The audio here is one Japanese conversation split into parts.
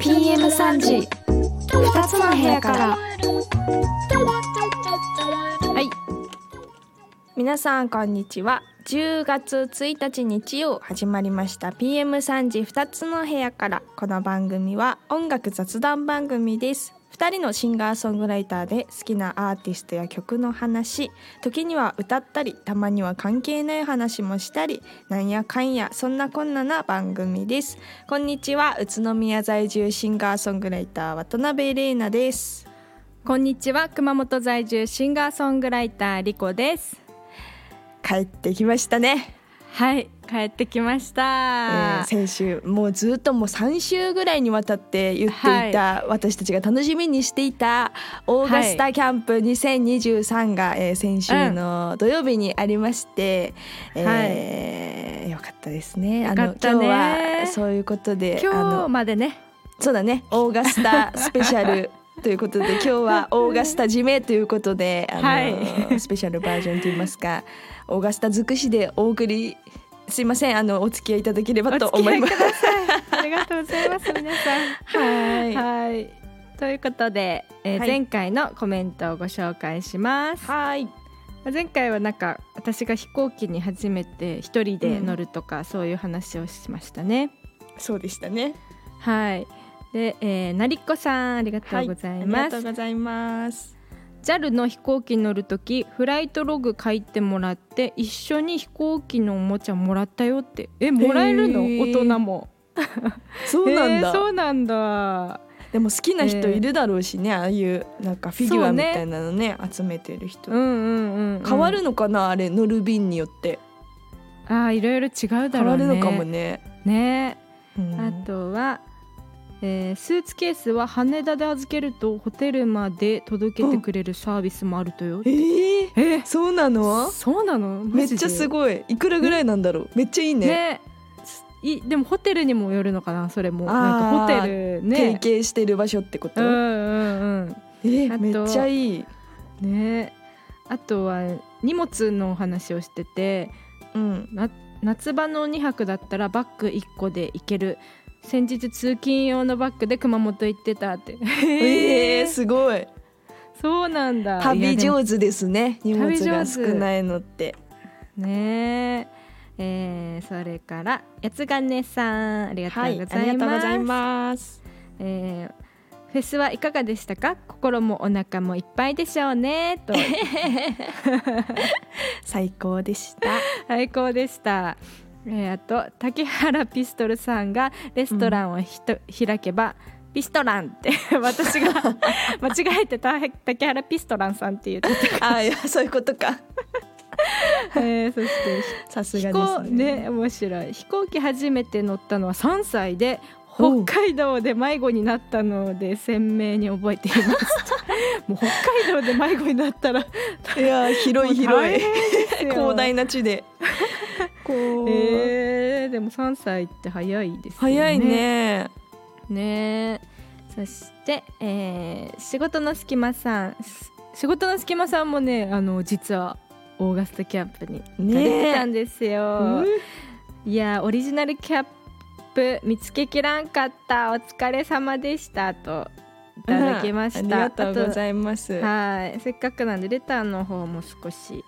PM3 時。2つの部屋から。はい。皆さんこんにちは。10月1日日曜始まりました。PM3 時2つの部屋から。この番組は音楽雑談番組です。2人のシンガーソングライターで好きなアーティストや曲の話時には歌ったりたまには関係ない話もしたりなんやかんやそんなこんなな番組です。こんにちは宇都宮在住シンガーソングライター渡辺玲奈です。こんにちは熊本在住シンガーソングライターリコです。帰ってきましたね。はい帰ってきましえた、ー先週もうずっともう3週ぐらいにわたって言っていた、私たちが楽しみにしていたオーガスタキャンプ2023が、えー先週の土曜日にありまして、えーよかったですね。あの今日はそういうことであ今日のまでね。そうだね。オーガスタスペシャル ということで今日はオーガスタ締めということであの、はい。スペシャルバージョンといいますかオーガスタ尽くしでお送りすいませんあのお付き合いいただければとお付き合い思います。ください。ありがとうございます 皆さん。はい。はい。ということで、えーはい。前回のコメントをご紹介します。はい。前回はなんか私が飛行機に初めて一人で乗るとか、そういう話をしましたね。そうでしたね。はい。で、えー、なりっこさんありがとうございありがます、とうございます。JAL の飛行機に乗るときフライトログ書いてもらって一緒に飛行機のおもちゃもらったよって。えもらえるの？へー。大人も。そうなんだ。えーそうなんだ。でも好きな人いるだろうしね、ああいうなんかフィギュアみたいなのね。集めてる人、うんうんうん、うん、変わるのかなあれ乗る便によって。あーいろいろ違うだろうね。変わるのかもね。ね。うん。あとは、えースーツケースは羽田で預けるとホテルまで届けてくれるサービスもあるとよ。えー、えそうなの？そうなの？めっちゃすいごい。いくらぐらいなんだろう？めっちゃいいね。ねいでもホテルにもよるのかなそれもなんかホテル提ね携してる場所ってこと？うんうんえーあとめっちゃいい。うんねあとは荷物のお話をしててうん。な夏場の2泊だったらバッグ1個で行ける先日通勤用のバッグで熊本行ってたってえー、すごい。そうなんだい旅上手ですね。荷物が旅上手少ないのって。ねええーそれから八つ金さんありがとうはい、ございます,、がとうございます。えーフェスはいかがでしたか？心もお腹もいっぱいでしょうねと 最高でした。最高でした、えーあと竹原ピストルさんがレストランをひと、開けばピストランって私が 間違えてた竹原ピストランさんって言ってあ、いや、そういうことか。た、えーそしてさすがですね。ね面白い飛行機初めて乗ったのは3歳で北海道で迷子になったので鮮明に覚えています もう北海道で迷子になったらいや、広い広い。広広大な地で。こう、えー、でも3歳って早いですよね。早いね。ね。そして、えー仕事の隙間さんし仕事の隙間さんもねあの実はオーガスタキャンプに行かれてたんですよ、いやオリジナルキャップ見つけきらんかった。お疲れ様でしたといただきました、ありがとうございます。はい。せっかくなんでレターの方も少し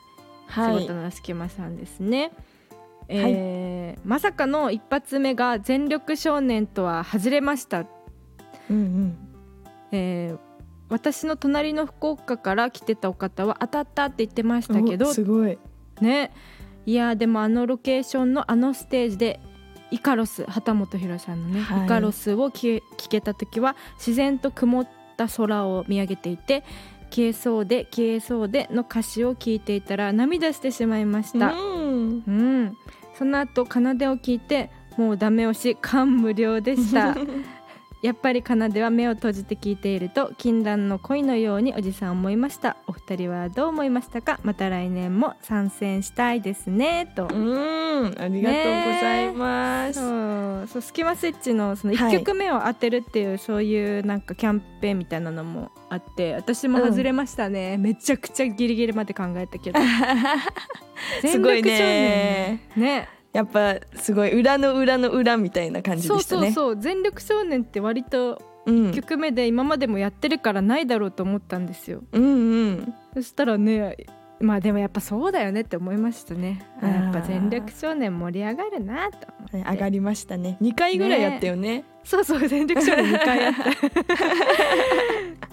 はい。仕事の隙間さんですね、えーまさかの一発目が全力少年とは外れましたうんうん。えー私の隣の福岡から来てたお方は当たったって言ってましたけどおすごい。ねいやでもあのロケーションのあのステージでイカロス畑本博さんのね、はいイカロスを聞聞けた時は自然と曇った空を見上げていて消えそうで消えそうでの歌詞を聞いていたら涙してしまいました、うん。うん、その後奏を聞いてもうダメ押し感無量でした。やっぱり奏では目を閉じて聞いていると禁断の恋のようにおじさん思いました。お二人はどう思いましたか？また来年も参戦したいですねと。うんありがとうございます、そうそうスキマスイッチのそのはい。1曲目を当てるっていう、そういうなんかキャンペーンみたいなのもあって私も外れましたね、めちゃくちゃギリギリまで考えたけど。すごいね。年ねやっぱすごい裏の裏の裏みたいな感じでしたね。そうそう全力少年って割とうん。1曲目で今までもやってるからないだろうと思ったんですよ。うんうん。そしたらねまあでもやっぱそうだよねって思いましたね。やっぱ全力少年盛り上がるなと思上がりましたね。2回ぐらいやったよね。そうそう全力少年2回やっ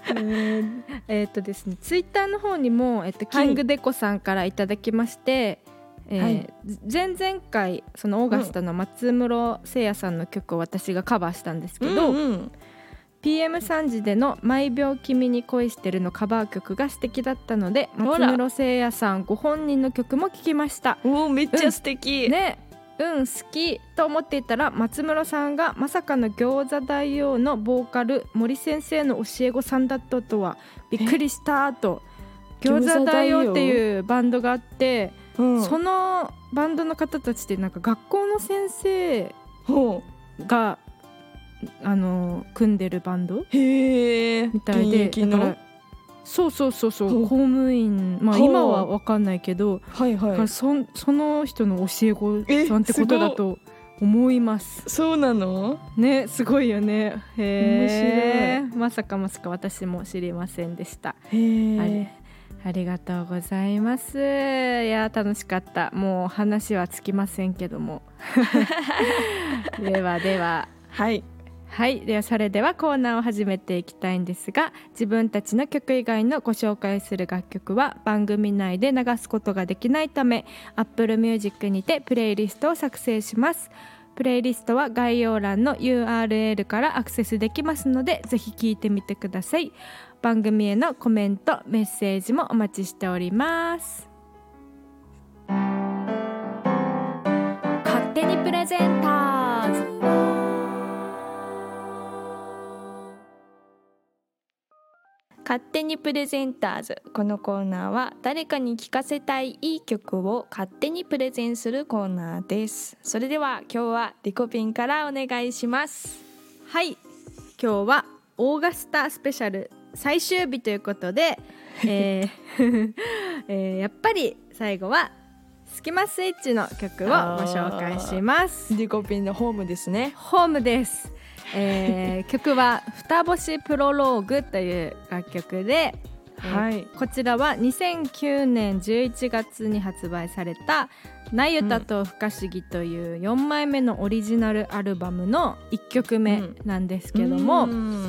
た。う んえっとですねツイッターの方にも、えっと、キングデコさんからいただきまして、えーはい。前々回そのオーガスタの松室聖也さんの曲を私がカバーしたんですけど、うんうん。PM3 時での「毎秒君に恋してる」のカバー曲が素敵だったので松室聖也さんご本人の曲も聴きました。おーめっちゃ素敵、ね。うん好きと思っていたら松室さんがまさかの餃子大王のボーカル森先生の教え子さんだったとはびっくりしたと。餃子大王っていうバンドがあって、うん、そのバンドの方たちってなんか学校の先生ほがあの組んでるバンドうへえみたいでそうそうそうそう公務員まあ今は分かんないけど、はいはい。そんその人の教え子えさんってことだと思います。そうなの？ねすごいよね。へえまさかまさか私も知りませんでした。へえはいありがとうございます。いや楽しかった。もう話はつきませんけども。ではでは。はい。はい。ではそれではコーナーを始めていきたいんですが自分たちの曲以外のご紹介する楽曲は番組内で流すことができないため Apple Music にてプレイリストを作成します。プレイリストは概要欄の URL からアクセスできますのでぜひ聞いてみてください番組へのコメントメッセージもお待ちしております。勝手にプレゼンターズ。勝手にプレゼンターズ。このコーナーは誰かに聴かせたいいい曲を勝手にプレゼンするコーナーです。それでは今日はリコピンからお願いします。はい。今日はオーガスタスペシャル。最終日ということで、えー えーやっぱり最後はスキマスイッチの曲をご紹介します。リコピンのホームですね。ホームです、えー 曲は「双星プロローグ」という楽曲で、えーはい。こちらは2009年11月に発売された「なゆたと不可思議」という4枚目のオリジナルアルバムの1曲目なんですけども、うん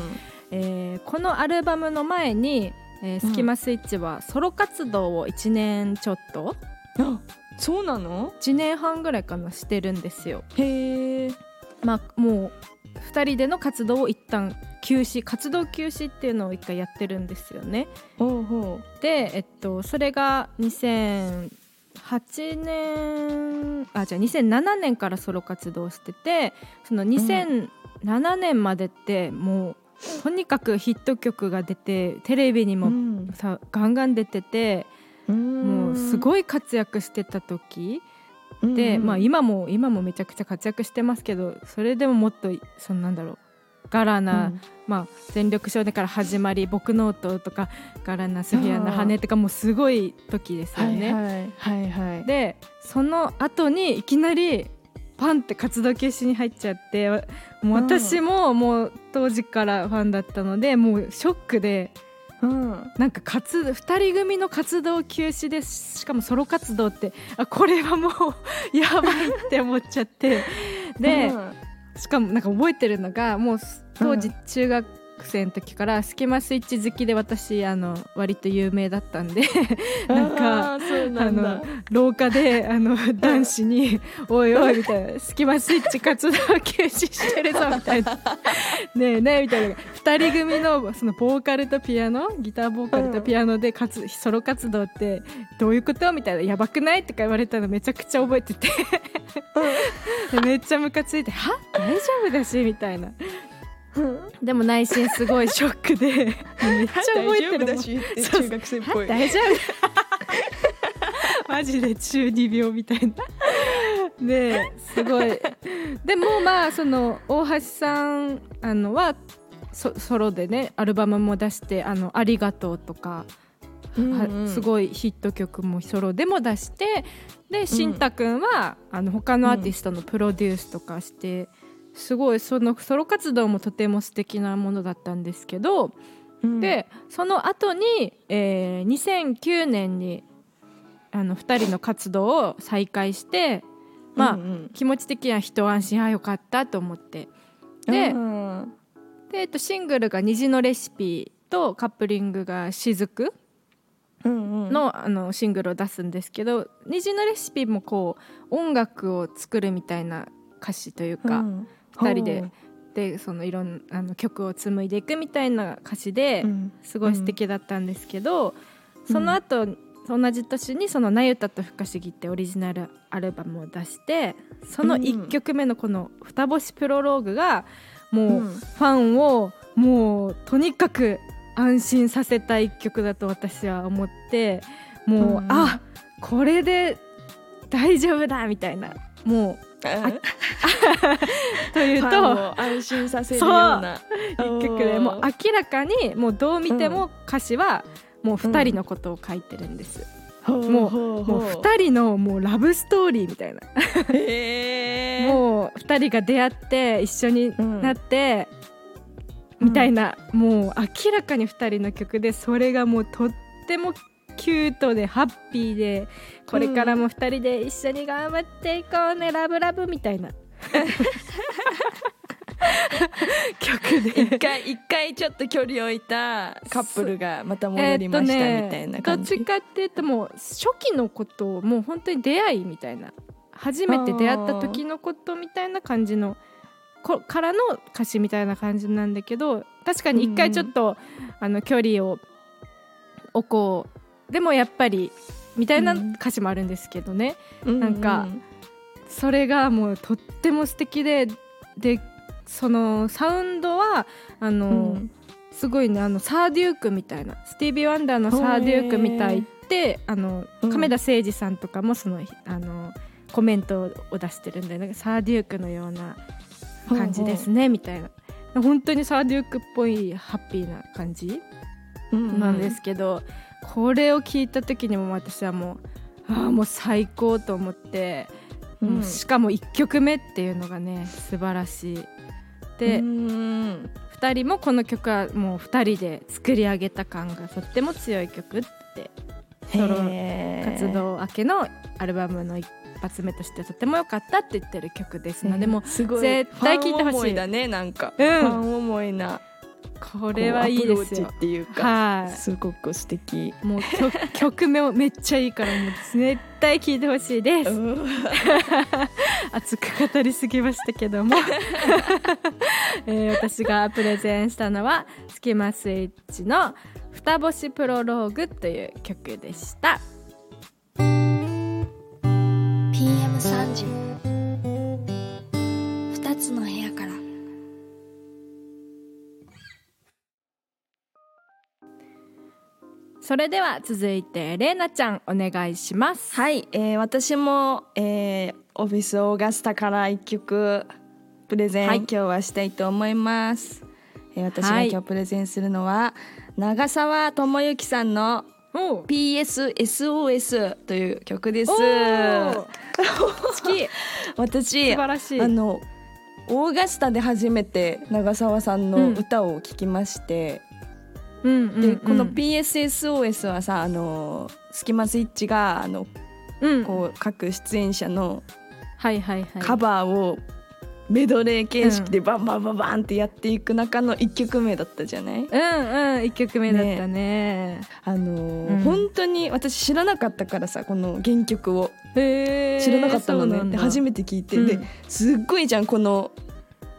えーこのアルバムの前に、えースキマスイッチはソロ活動を1年ちょっと。あそうなの？1年半ぐらいかなしてるんですよ。へえまあもう2人での活動を一旦休止活動休止っていうのを一回やってるんですよね。ほうほで、えっと、それが2008年あじゃあ2007年からソロ活動しててその2007年までってもうとにかくヒット曲が出てテレビにもうさ、ガンガン出ててもうすごい活躍してた時で、まあ、今も今もめちゃくちゃ活躍してますけどそれでももっとそんなんだろうガラな、まあ、全力少年から始まり「僕ノート」とか「ガラナ」「スフィアの羽根」とかもうすごい時ですよはいね。はい。はいはい。でその後にいきなりパンって活動休止に入っちゃってもう私ももう当時からファンだったのでもうショックでうん。なんか活2人組の活動休止です。しかもソロ活動ってあこれはもう やばいって思っちゃって。で、うん。しかもなんか覚えてるのがもう当時中学生の時からスキマスイッチ好きで私あの割と有名だったんで なんかあの廊下であの男子に「おいおい」みたいな「スキマスイッチ活動休止してるぞ」みたいな「ねえねえ」みたいな。2人組のそのボーカルとピアノギターボーカルとピアノで活ソロ活動ってどういうことみたいな「やばくない?」とか言われたのめちゃくちゃ覚えてて。でめっちゃムカついて「は？大丈夫だし」みたいなでも内心すごいショックで。めっちゃ覚えてるもん。し中学生っぽい。大丈夫。マジで中二病みたいな。ですごい。でもまあその大橋さんあのはソソロでねアルバムも出して「あのありがとう」とか、はすいごいヒット曲もソロでも出してでしん。たくんは、あの他のアーティストのプロデュースとかして、すごいそのソロ活動もとても素敵なものだったんですけど、でその後に、えー2009年にあの2人の活動を再開してまあ、うんうん。気持ち的には一安心あよかったと思って。で,、うん。でえっと、シングルが「虹のレシピ」とカップリングが「雫うんうん。の」あのシングルを出すんですけど「虹のレシピ」もこう音楽を作るみたいな歌詞というか、うん二人で。でそのいろんなあの曲を紡いでいくみたいな歌詞で。うん。すごい素敵だったんですけど、その後、同じ年にその「なゆたと不可思議」ってオリジナルアルバムを出してその1曲目のこの「双星プロローグ」がもううん。ファンをもうとにかく安心させた1曲だと私は思ってもう、うん。あこれで大丈夫だみたいなもうというと。を安心させるような。一曲でもう明らかにもうどう見ても歌詞はもう2人のことを書いてるんです、もうもう2人のもうラブストーリーみたいな、へーもう2人が出会って一緒になって、みたいな、もう明らかに2人の曲でそれがもうとってもキュートでハッピーでこれからも2人で一緒に頑張っていこうね。ラブラブみたいな。曲で。一回一回ちょっと距離を置いたカップルがまた戻りましたみたいな感じ、どっちかっていうともう初期のことをもう本当に出会いみたいな。初めて出会った時のことみたいな感じのこからの歌詞みたいな感じなんだけど確かに一回ちょっと、あの距離を置こうでもやっぱりみたいな歌詞もあるんですけどね、なんかそれがもうとっても素敵ででそのサウンドはあの、うん。すごいねあのサーデュークみたいなスティービー・ワンダーのサーデュークみたいってあのうん。亀田誠司さんとかもそのあのコメントを出してるんでなんかサーデュークのような感じですねみたいな。本当にサーデュークっぽいハッピーな感じなんですけど、これを聞いた時にも私はもうああもう最高と思って、うん。しかも1曲目っていうのがね素晴らしい。で、うん。2人もこの曲はもう2人で作り上げた感がとっても強い曲ってソロ活動明けのアルバムの一発目としてとても良かったって言ってる曲ですので、もう絶対聴いてほしいだねなんか、うん。ファン思いなこれはいいですよこうアプローチ。っていうか、はすごく素敵い、もう曲曲名もめっちゃいいからもう絶対聴いてほしいです。熱く語りすぎましたけども、えー私がプレゼンしたのはスキマスイッチの「双星プロローグ」という曲でした。PM3 時二つの部屋からそれでは続いてレイナちゃんお願いします。はい、えー私も、えーオフィスオーガスタから一曲プレゼン、はい。今日はしたいと思います、えー私がはい。今日プレゼンするのは、長澤智之さんのお PSSOS という曲です。好き。私素晴らしい。あのオーガスタで初めて長澤さんの歌を聴きまして、うんうんうん。でこの PSSOS はさあのスキマスイッチがあのうん。こう各出演者のはいはいはい。カバーをメドレー形式でバンバンバンバンってやっていく中の1曲目だったじゃない？うんうん一曲目だったね。あのーうん。本当に私知らなかったからさこの原曲を。知らなかったのね、で初めて聞いて、うん。ですっごいじゃんこの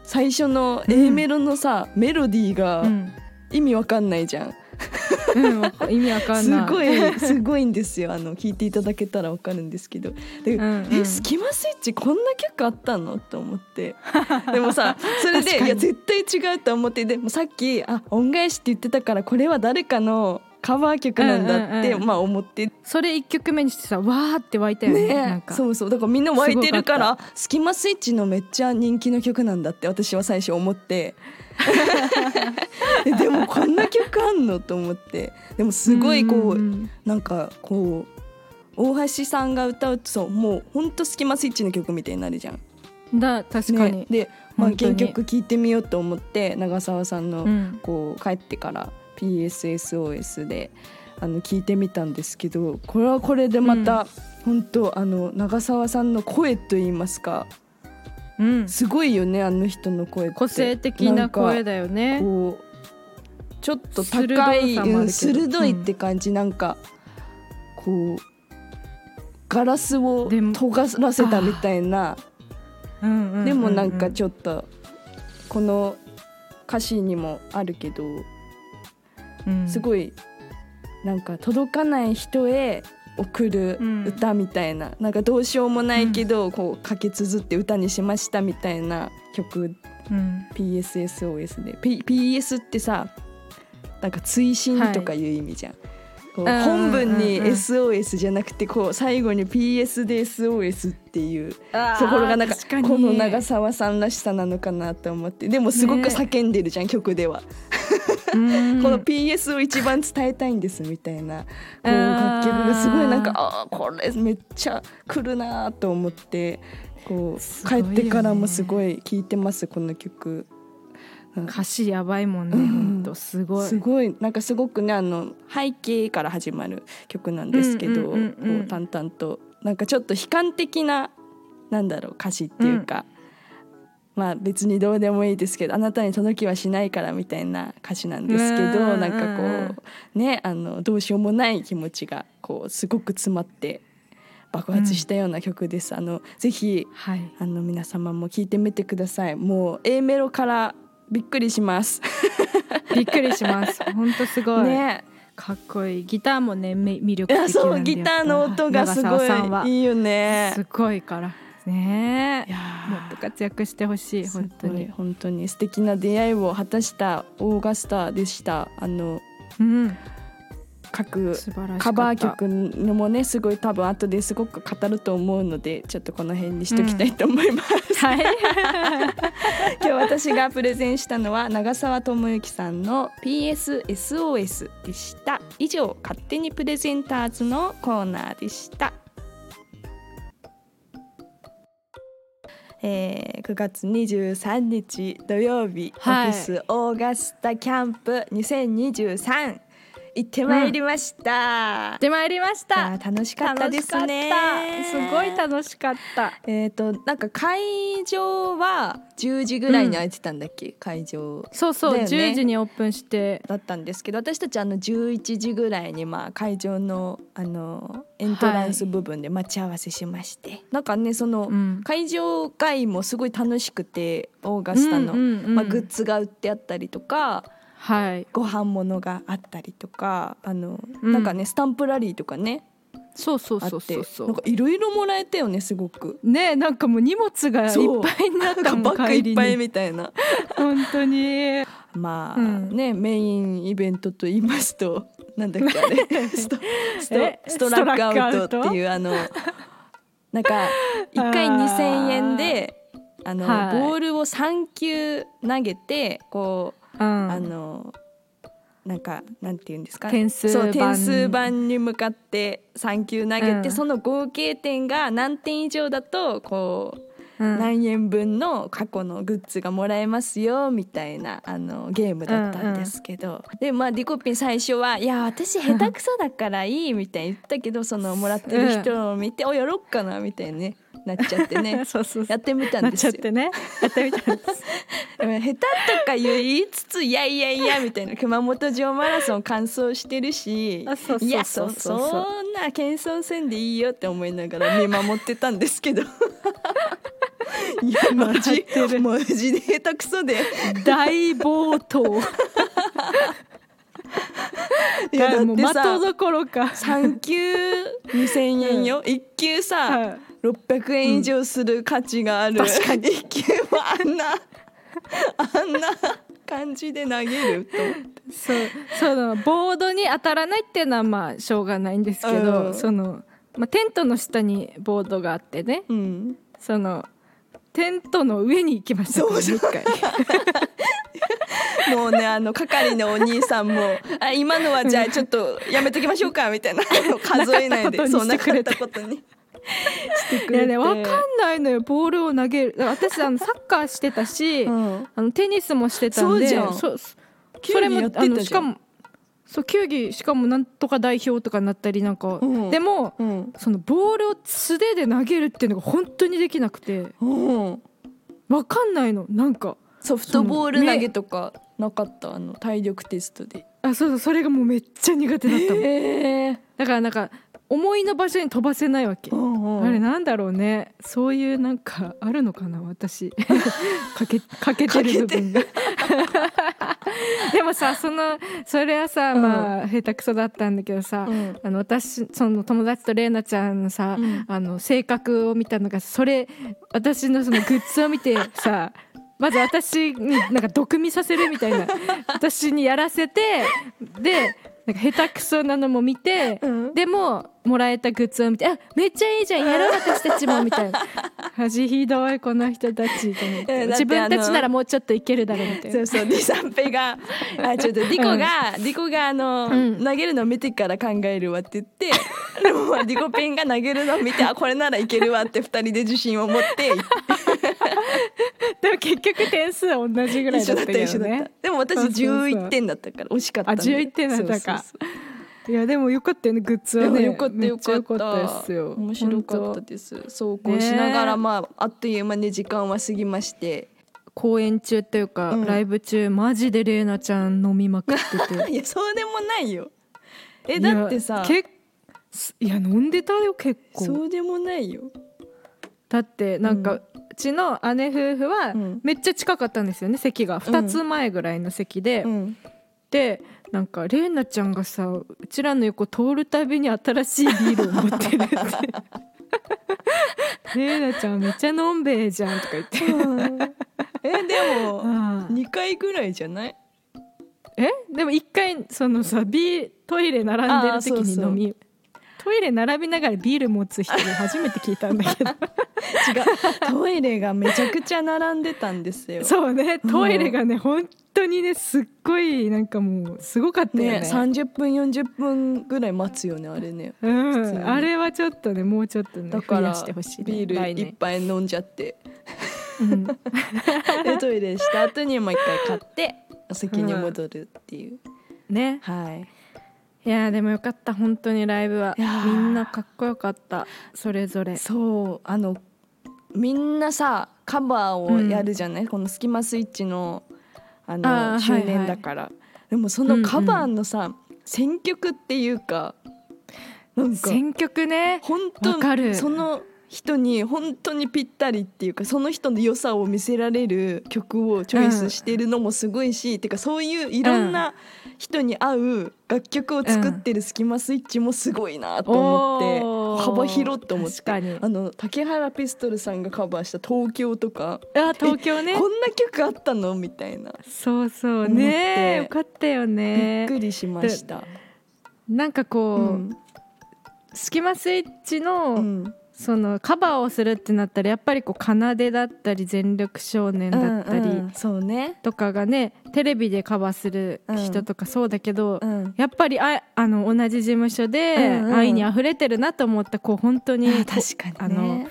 最初の A メロのさ、メロディーがうん意味わかんないじゃん、うん意味わかんすない。ごいすごいんですよ。あの聞いていただけたらわかるんですけど。で、うんうん。えスキマスイッチこんな曲あったの？と思って。でもさそれでいや絶対違うと思って。でもさっきあ恩返しって言ってたからこれは誰かのカバー曲なんだって、まあ思って。それ一曲目にしてさわーって湧いたよねねか。そうそう。だからみんな湧いてるからスキマスイッチのめっちゃ人気の曲なんだって私は最初思って。えでもこんな曲あんのと思って。でもすごいこう、んんなんかこう大橋さんが歌うとそうもうほんとスキマスイッチの曲みたいになるじゃん。うんだ確かに、ね、で、まあ、原曲聴いてみようと思って長澤さんの、うん。こう帰ってから PSSOS であの聞いてみたんですけどこれはこれでまた、本当あの長澤さんの声といいますかうん、すごいよねあの人の声って。個性的な声だよね。こうちょっと高鋭いうん鋭いって感じ、なんかこうガラスを尖らせたみたいな。うんうんうんうん。でもなんかちょっとこの歌詞にもあるけどうんすごいなんか届かない人へ送る歌みたいな、なんかどうしようもないけど、こう書き綴って歌にしましたみたいな曲。うん。PSSOS で、P、PS ってさなんか追伸とかいう意味じゃん。こううん本文にうんうん SOS じゃなくてこう最後に PS で SOS っていうところがなんかこの長澤さんらしさなのかなと思って。でもすごくね叫んでるじゃん、曲では、うんこの PS を一番伝えたいんですみたいなこう楽曲がすごいなんかあーこれめっちゃ来るなと思ってこう帰ってからもすごい聴いてますこの曲。歌詞やばいもんね、うん。ほんとすごい。すごい。なんかすごくねあの背景から始まる曲なんですけど、淡々と。なんかちょっと悲観的ななんだろう歌詞っていうか、まあ別にどうでもいいですけどあなたに届きはしないからみたいな歌詞なんですけど、うんなんかこうねあのどうしようもない気持ちがこうすごく詰まって爆発したような曲です。あのぜひはいあの皆様も聞いてみてください。もう A メロからびっくりします。びっくりしますほんとすごい、ね。かっこいいギターもねめ魅力的そうギターの音がすごいいいよね。すごいからねもっと活躍してほしい本当に本当に素敵な出会いを果たしたオーガスタでした。あのうん各カバー曲のもねすごい多分後ですごく語ると思うのでちょっとこの辺にしときたいと思います。はい 今日私がプレゼンしたのは長澤智之さんの PSSOS でした。以上勝手にプレゼンターズのコーナーでした。えー、9月23日土曜日、はい。オフィスオーガスタキャンプ2023行ってまいりました。出参りましいた。やー楽しかったですね。すごい楽しかった。えっ、となんか会場は10時ぐらいに開いてたんだっけ、会場そうそう、ね10時にオープンして。だったんですけど私たちあの11時ぐらいにまあ会場のあのエントランス部分で待ち合わせしまして、なんかねその、うん会場外もすごい楽しくてオーガスタの、うんうんうん。まあ、グッズが売ってあったりとかはい。ご飯物があったりとかあの、うん。なんかねスタンプラリーとかねそうそうそうそうそう。なんかいろいろもらえたよねすごく。ねなんかもう荷物がいっぱいになったもんバッグいっぱいにみたいな。本当に。まあ、うん。ねメインイベントと言いますとなんだっけあれ。ストストえストラックアウトっていうあのなんか1回あー2,000円であの、はい。ボールを3球投げてこう、うん。あのなんかなんて言うんですか？点数そう板点数板に向かって3球投げて、うん。その合計点が何点以上だとこううん。何円分の過去のグッズがもらえますよみたいなあのゲームだったんですけど、でまあリコピン最初は「いや私下手くそだからいい」みたいに言ったけどそのもらってる人を見て「おやろっかな」みたいに、ね、なっちゃってね。そうそうそう。やってみたんですよ。ちゃっ。てね。やってみたんです。でも下手とか言いつつ「いやいやいや」みたいな。熊本城マラソン完走してるしいやそそんな謙遜せんでいいよって思いながら見守ってたんですけど。いやマジマジで下手くそで。大暴投 いやだもう的ってさどころか3級2000円よ。1級さ、はい。600円以上する価値がある、確かに。1級はあんなあんな感じで投げると。そうそのボードに当たらないっていうのはまあしょうがないんですけど、うん。その、まあ、テントの下にボードがあってね。うん。そのテントの上に行きました。からね一回。もうねあの係のお兄さんも「あ今のはじゃあちょっとやめときましょうか」みたいな。の数えないでそうなかっなかったたことに。してくいやれてねわかんないのよボールを投げる。私あのサッカーしてたし、うん。あのテニスもしてたんでそうじゃん。そそ球それもあのしかもそう球技しかもなんとか代表とかになったりなんか、うん。でもうん。そのボールを素手で投げるっていうのが本当にできなくて。うん。わかんないの。なんかソフトボール投げとかなかった？あの体力テストで。あそうそう。それがもうめっちゃ苦手だったの。へえだからなんか思いの場所に飛ばせないわけ、あれなんだろうね。そういうなんかあるのかな私。かけかけてる部分が。でもさそのそれはさ、うん。まあ下手くそだったんだけどさ、うん。あの私その友達と玲奈ちゃんのさ、うん。あの性格を見たのがそれ私のそのグッズを見てさ まず私になんか毒味させるみたいな私にやらせてでなんか下手くそなのも見て、うん。でももらえたグッズを見てあめっちゃいいじゃん やろう私たちもみたいな。恥ひどいこの人たちと思って。て自分たちならもうちょっといけるだろうみたいな。そうそうディサンペがあちょっとディコが、ディコがあの、うん。投げるの見てから考えるわって言ってでもまあディコペンが投げるのを見てあこれならいけるわって二人で自信を持って でも結局点数は同じぐらいだったけどねでも私そうそうそう。11点だったから惜しかったあんだよ。11点だったかいやでもよかったよねグッズはね。よかったよかった。ですよ。面白かったです。そうこうしながら、まああっという間に時間は過ぎまして。公演中っていうか、うん。ライブ中マジで玲奈ちゃん飲みまくってて。いやそうでもないよ。えだってさいやけいや飲んでたよ結構。そうでもないよ。だってなんか、うちの姉夫婦はうん。めっちゃ近かったんですよね席が。2つ前ぐらいの席で、うん。でなんか玲奈ちゃんがさうちらの横通るたびに新しいビールを持ってるって。玲奈ちゃんめっちゃのんべえじゃんとか言って。えでもああ2回ぐらいじゃない？え？でも一回そのさビートイレ並んでる時に飲みトイレ並びながらビール持つ人初めて聞いたんだけど。違う。トイレがめちゃくちゃ並んでたんですよ。そうね。トイレがね本当にねすっごいなんかもうすごかったよね。ね30分40分ぐらい待つよねあれね。うん、あれはちょっとねもうちょっとねだから増やしてほしい、ね、ビール来年。一杯飲んじゃって。うん。でトイレした後にもう一回買ってお席に戻るっていう、ね。はいいやーでもよかった本当にライブは。みんなかっこよかったそれぞれ。そうあのみんなさカバーをやるじゃない、この「スキマスイッチの」あの周年だから、でもそのカバーのさ、選曲っていうかなんか選曲ね。本わかる。当その人に本当にぴったりっていうかその人の良さを見せられる曲をチョイスしてるのもすごいし、てかそういういろんな人に合う楽曲を作ってるスキマスイッチもすごいなと思って、幅広って思ってあの竹原ピストルさんがカバーした「東京」とか、あ東京ね。こんな曲あったのみたいな、そうそうね。よかったよびねっくりしました。なんかこう、うん。スキマスイッチの、うんそのカバーをするってなったらやっぱりこう奏でだったり全力少年だったりとかがねテレビでカバーする人とかそうだけど、うん、やっぱりああの同じ事務所で愛に溢れてるなと思ったこう本当に確かにね。あの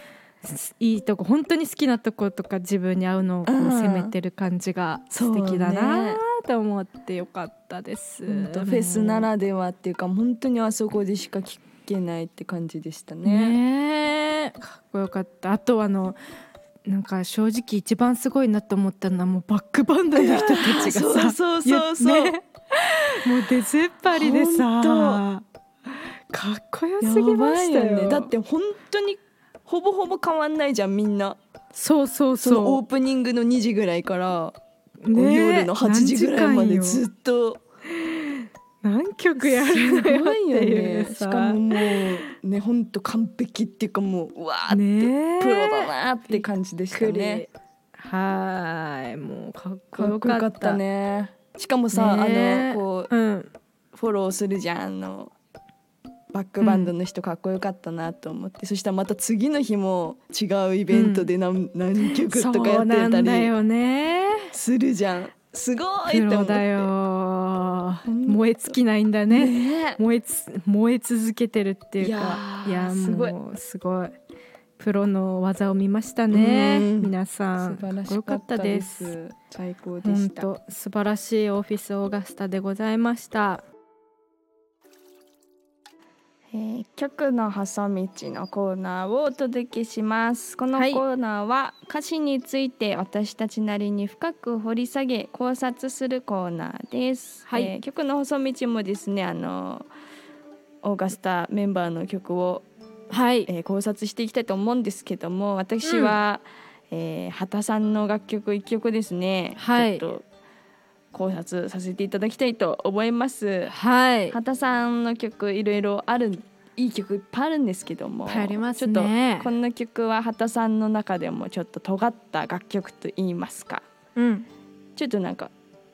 いいとこ本当に好きなとことか自分に合うのをこううん攻めてる感じが素敵だなと思ってよかったです。フェスならではっていうか本当にあそこでしか聞けないって感じでしたね。ねえ。かっこよかった。あとあのなんか正直一番すごいなと思ったのはもうバックバンドの人たちがさ。そうそうそうね。もう出ずっぱりでさ。ほかっこよすぎましたよ。ね。だって本当にほぼほぼ変わんないじゃんみんな。そうそうそのオーそプニングの2時ぐらいから、う、ねえ。夜の8時ぐらいまでずっと何曲やるのよっていうさ。ね。しかももうね本当完璧っていうかもううわーって、ねえプロだなって感じでしたね。はいもうかっこよかった。たね。しかもさ、ねえあのこうん。うフォローするじゃんあのバックバンドの人かっこよかったなと思って、そしたらまた次の日も違うイベントで何,、何曲とかやってたりするじゃん。すごいってプ思って燃え尽きないんだね。ね。燃えつ燃え続けてるっていうか。いやすごい。すごい。プロの技を見ましたね。うん皆さん。素晴らしかったたでです。す最高で本した。当素晴らしいオフィスオーガスタでございましたえー曲の細道のコーナーをお届けします。このコはいーナーは歌詞について私たちなりに深く掘り下げ考察するコーナーです、はい。えー曲の細道もですねあのオーガスタメンバーの曲を、はい。えー考察していきたいと思うんですけども私は、えー畑さんの楽曲一曲ですね、はい。ちょっと考察させていただきたいと思います。はい。畑さんの曲いろいろあるいい曲いっぱいあるんですけどもね。ちょっとこの曲は畑さんの中でもちょっと尖った楽曲と言いますか。うん。ちょっとなんか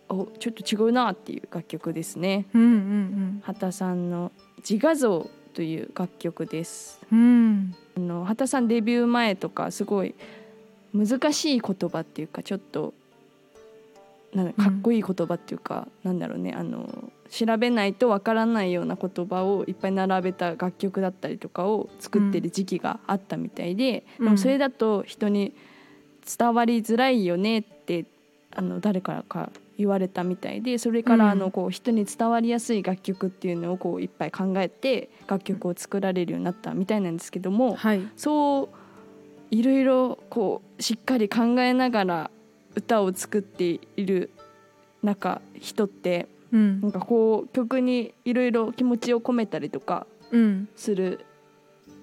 おちょっと違うなっていう楽曲ですね。うんうん畑さんの「自画像」という楽曲です。うん。うんあの畑さんデビュー前とかすごい難しい言葉っていうかちょっとなんだかっこいい言葉っていうか、なんだろうねあの調べないとわからないような言葉をいっぱい並べた楽曲だったりとかを作ってる時期があったみたいで、うん。でもそれだと人に伝わりづらいよねってあの誰からか言われたみたいでそれからあうん。のこう人に伝わりやすい楽曲っていうのをこういっぱい考えて楽曲を作られるようになったみたいなんですけども、はい。そういろいろこうしっかり考えながら歌を作っている中人ってうん。なんかこう曲にいろいろ気持ちを込めたりとかうん。する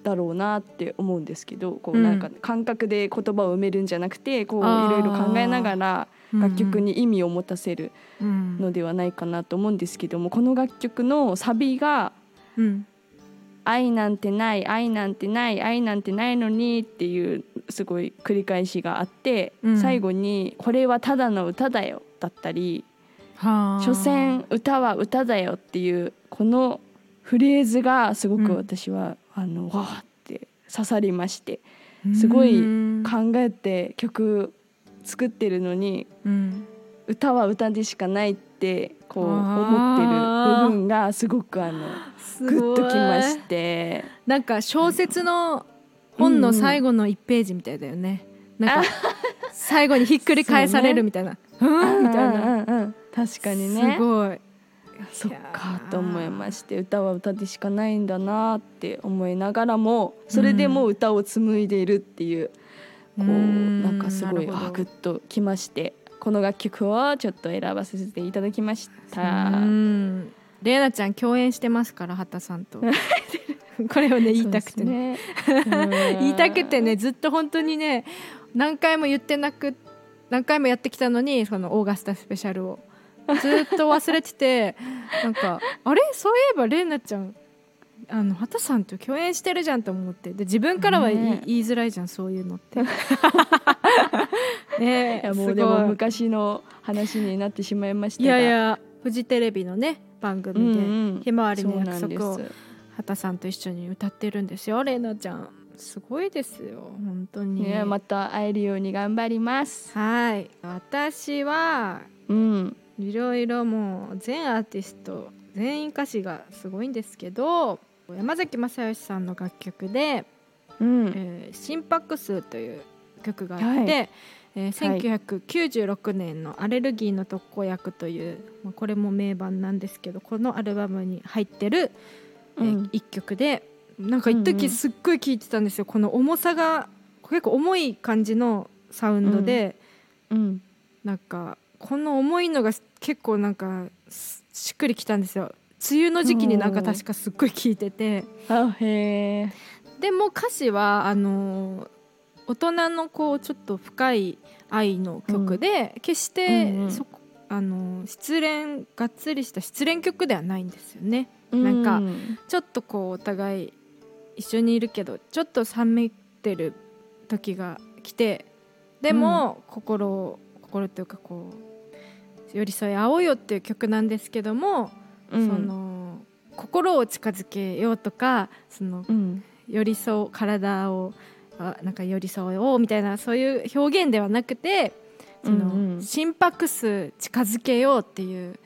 だろうなって思うんですけどこううん。なんか感覚で言葉を埋めるんじゃなくてこういろいろ考えながら楽曲に意味を持たせるうん。のではないかなと思うんですけどもこの楽曲のサビがうん愛なんてない愛なんてない愛なんてないのにっていうすごい繰り返しがあって、うん。最後に「これはただの歌だよ」だったりはあ「所詮歌は歌だよ」っていうこのフレーズがすごく私は、あのわーって刺さりましてすごいうん考えて曲作ってるのにうん。歌は歌でしかないってこう思あってーる部分がすごくあのすグッときまして。なんか小説の本の最後の1ページみたいだよね、なんか最後にひっくり返されるみたいな。う,、んみたいな、うんうんうん確かにね。すごい。そっかと思いまして歌は歌でしかないんだなって思いながらもそれでもう歌を紡いでいるっていう、こううん。なんかすごいあグッときましてこの楽曲をちょっと選ばせていただきました。うん。レイナちゃん共演してますから畑さんと。これをね言いたくてね。ね 言いたくてねずっと本当にね何回も言ってなく何回もやってきたのにそのオーガスタスペシャルを。ずっと忘れてて なんかあれ？そういえばレイナちゃんあの畑さんと共演してるじゃんと思って。で自分からは言い,、ね。言いづらいじゃんそういうのって。ね。いやもうでも昔の話になってしまいましたが。いやいやフジテレビのね番うん組でうん「ひまわりの約束」を畑さんと一緒に歌ってるんですよレイナちゃん。すごいですよ本当に、ねまた会えるように頑張ります。はい。私はうん。いろいろもう全アーティスト全員歌詞がすごいんですけど山崎正義さんの楽曲でうん「えー心拍数」という曲があって、はいえー1996年の「アレルギーの特効薬」という、まあ、これも名盤なんですけどこのアルバムに入ってる、えーうん。一曲でなんか一うんうん時すっごい聴いてたんですよ、この重さが。結構重い感じのサウンドで、うん。なんかこの重いのが結構なんかすしっくりきたんですよ。梅雨の時期になんか確かすっごい聴いてて。あへえでも歌詞はあの大人のこうちょっと深い愛の曲で、決してうんうん。そあの失恋がっつりした失恋曲ではないんですよね。なんかうんちょっとこうお互い一緒にいるけどちょっと冷めてる時が来てでも、心を心というかこう寄り添い合おうよっていう曲なんですけども、うん。その心を近づけようとかそのうん。寄り添う体をあなんか寄り添おうみたいなそういう表現ではなくてその、うんうん。心拍数近づけようっていう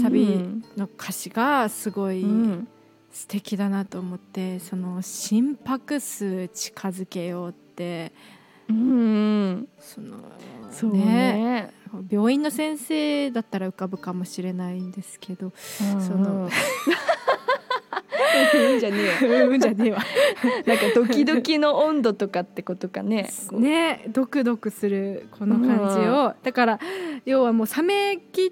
サビの歌詞がすごいうん。素敵だなと思ってその心拍数近づけようってうんそのそうね。病院の先生だったら浮かぶかもしれないんですけどそのうんじゃねえよ。うんじゃねえわ。なんかドキドキの温度とかってことかね。ねドクドクするこの感じを、だから要はもう冷めきっ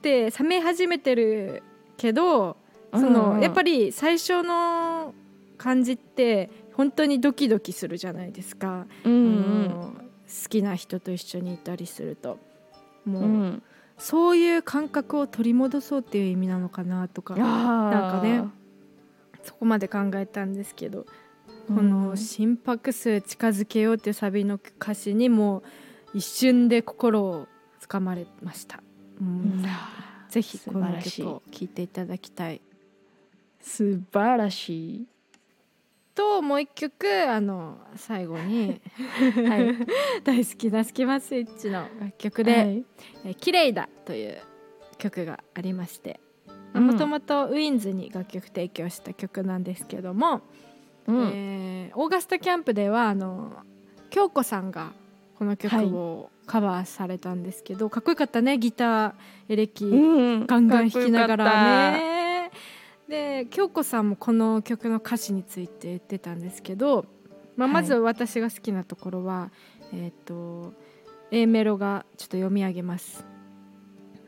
て冷め始めてるけどその、やっぱりり最初の感じって本当にドキドキするじゃないですか、うんあの好きな人と一緒にいたりすると。もう、うん。うんそういう感覚を取り戻そうっていう意味なのかなとか。ななんかねそこまで考えたんですけど、この心拍数近づけようっていうサビの歌詞にも一瞬で心をつかまれました、うん。ぜひこの曲を聴いていただきたい。素晴らしい。ともう一曲あの最後に はい。大好きなスキマスイッチの楽曲ではい「え綺麗だ」という曲がありまして。うんもともとウィンズに楽曲提供した曲なんですけども、うん。えーオーガスタキャンプではあの京子さんがこの曲をカバーされたんですけど、かっこよかったねギターエレキ、うんガンガン弾きながらね。ね。で京子さんもこの曲の歌詞について言ってたんですけど、まあ、はい。まず私が好きなところは、えっ、と A メロがちょっと読み上げます。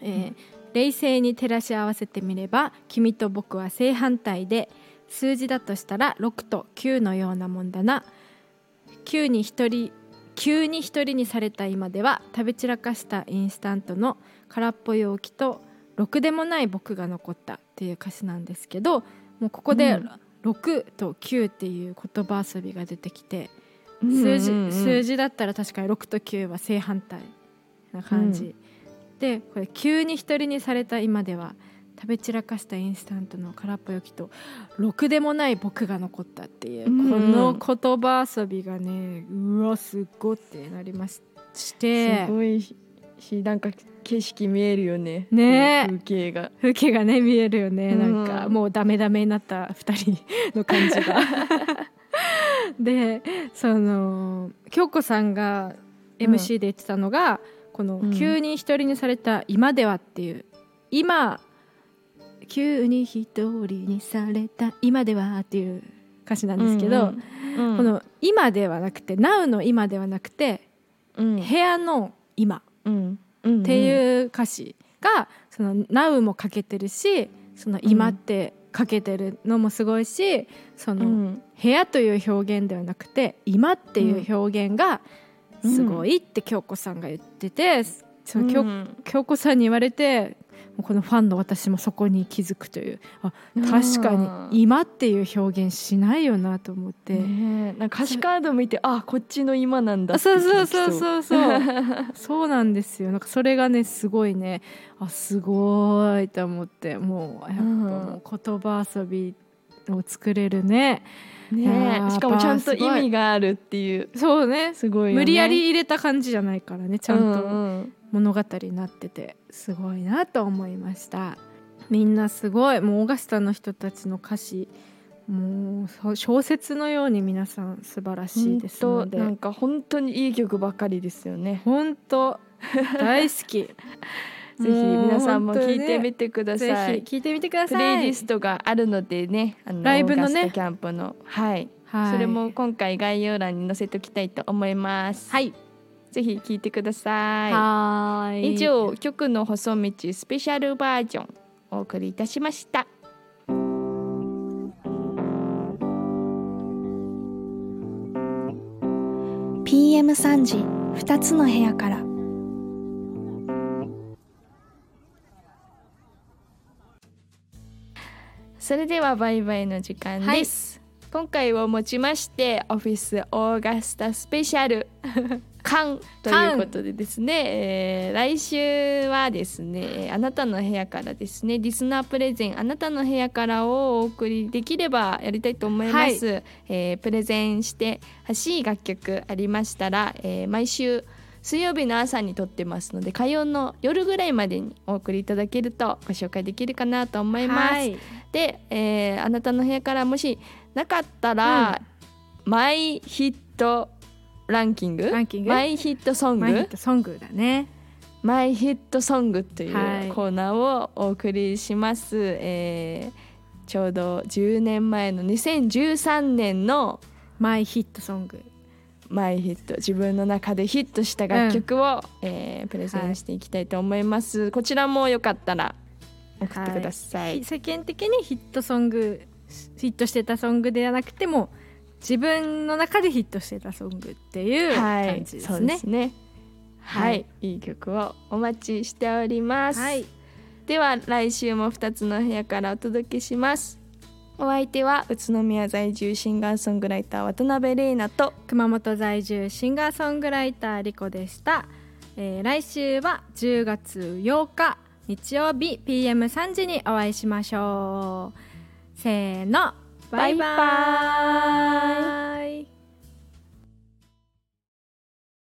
えー冷静に照らし合わせてみれば君と僕は正反対で数字だとしたら6と9のようなもんだな。9に1人急に一人にされた今では食べ散らかしたインスタントの空っぽい容器とろくでもない僕が残ったっていう歌詞なんですけどもうここでうん。6と9っていう言葉遊びが出てきて、数字数字字だったら確かに6と9は正反対な感じ、でこれ急に一人にされた今では食べ散らかしたインスタントの空っぽ容器とろくでもない僕が残ったっていう、うん。この言葉遊びがねうわすっごってなりましして。すごいしなんか景色見えるよね。ね。え風景が。風景がね見えるよね。なんか、うんもうダメダメになった2人の感じが。でその京子さんが MC で言ってたのが、このうん急に一人にされた今ではっていう。今。急に一人にされた。今ではっていう歌詞なんですけど、うん。この今ではなくて Now の今ではなくてうん。部屋の今。うん。うんっていう歌詞がその Now もかけてるしその今ってかけてるのもすごいしそのうん。部屋という表現ではなくて今っていう表現がすごいって京子さんが言っててその京うん。京子さんに言われてこのファンの私もそこに気づくというあ確かに今っていう表現しないよなと思って。ねえなんか歌詞カード見てあこっちの今なんだあってそうそうそうう。そうそう。そうなんですよ。なんかそれがねすごいねあすごいと思ってもうやっぱもう言葉遊びを作れるねいやーね。えしかもちゃんと意味があるっていう。そうね。すごいよね。無理やり入れた感じじゃないからねちゃんうとん。物語になってて。すごいなと思いました。みんなすごい。もうオーガスタの人たちの歌詞もう小説のように皆さん素晴らしいですので。なんか本当にいい曲ばかりですよね。本当。大好き ぜひ皆さんも聞いてみててくだぜさい、ひ聞いてみてくだプさい。レイリストがあるのでねあのライブのね。キャンプの。はい、はい。それも今回概要欄に載せておきたいと思います。はい。ぜひ聞いてください。はーい。以上曲の細道スペシャルバージョンお送りいたしました。ー PM3 時2つの部屋からそれではバイバイの時間です、今回をもちましてオフィスオーガスタスペシャル。缶ということでですね、えー来週はですねあなたの部屋からですねリスナープレゼンあなたの部屋からをお送りできればやりたいと思います、えープレゼンしてほしい楽曲ありましたら、えー毎週水曜日の朝に撮ってますので火曜の夜ぐらいまでにお送りいただけるとご紹介できるかなと思います。はい。で、えーあなたの部屋からもしなかったら、マイヒットランキング？ランキング？マイヒットソンマイヒッグトソングだね。マイヒットソングというはい。コーナーをお送りします、えーちょうど10年前の2013年のマイヒットソングマイヒット自分の中でヒットした楽曲を、えープレゼンしていきたいと思います、こちらもよかったら送ってください、世間的にヒットソングヒットしてたソングではなくても自分の中でヒットしてたソングっていう感じですね。ですね。はい、はいい、い曲をお待ちしております。はい、では来週も2つの部屋からお届けします。お相手は宇都宮在住シンガーソングライター渡辺玲奈と熊本在住シンガーソングライターリコでした、えー来週は10月8日日曜日 PM3 時にお会いしましょう。せーの。バイババイバーイ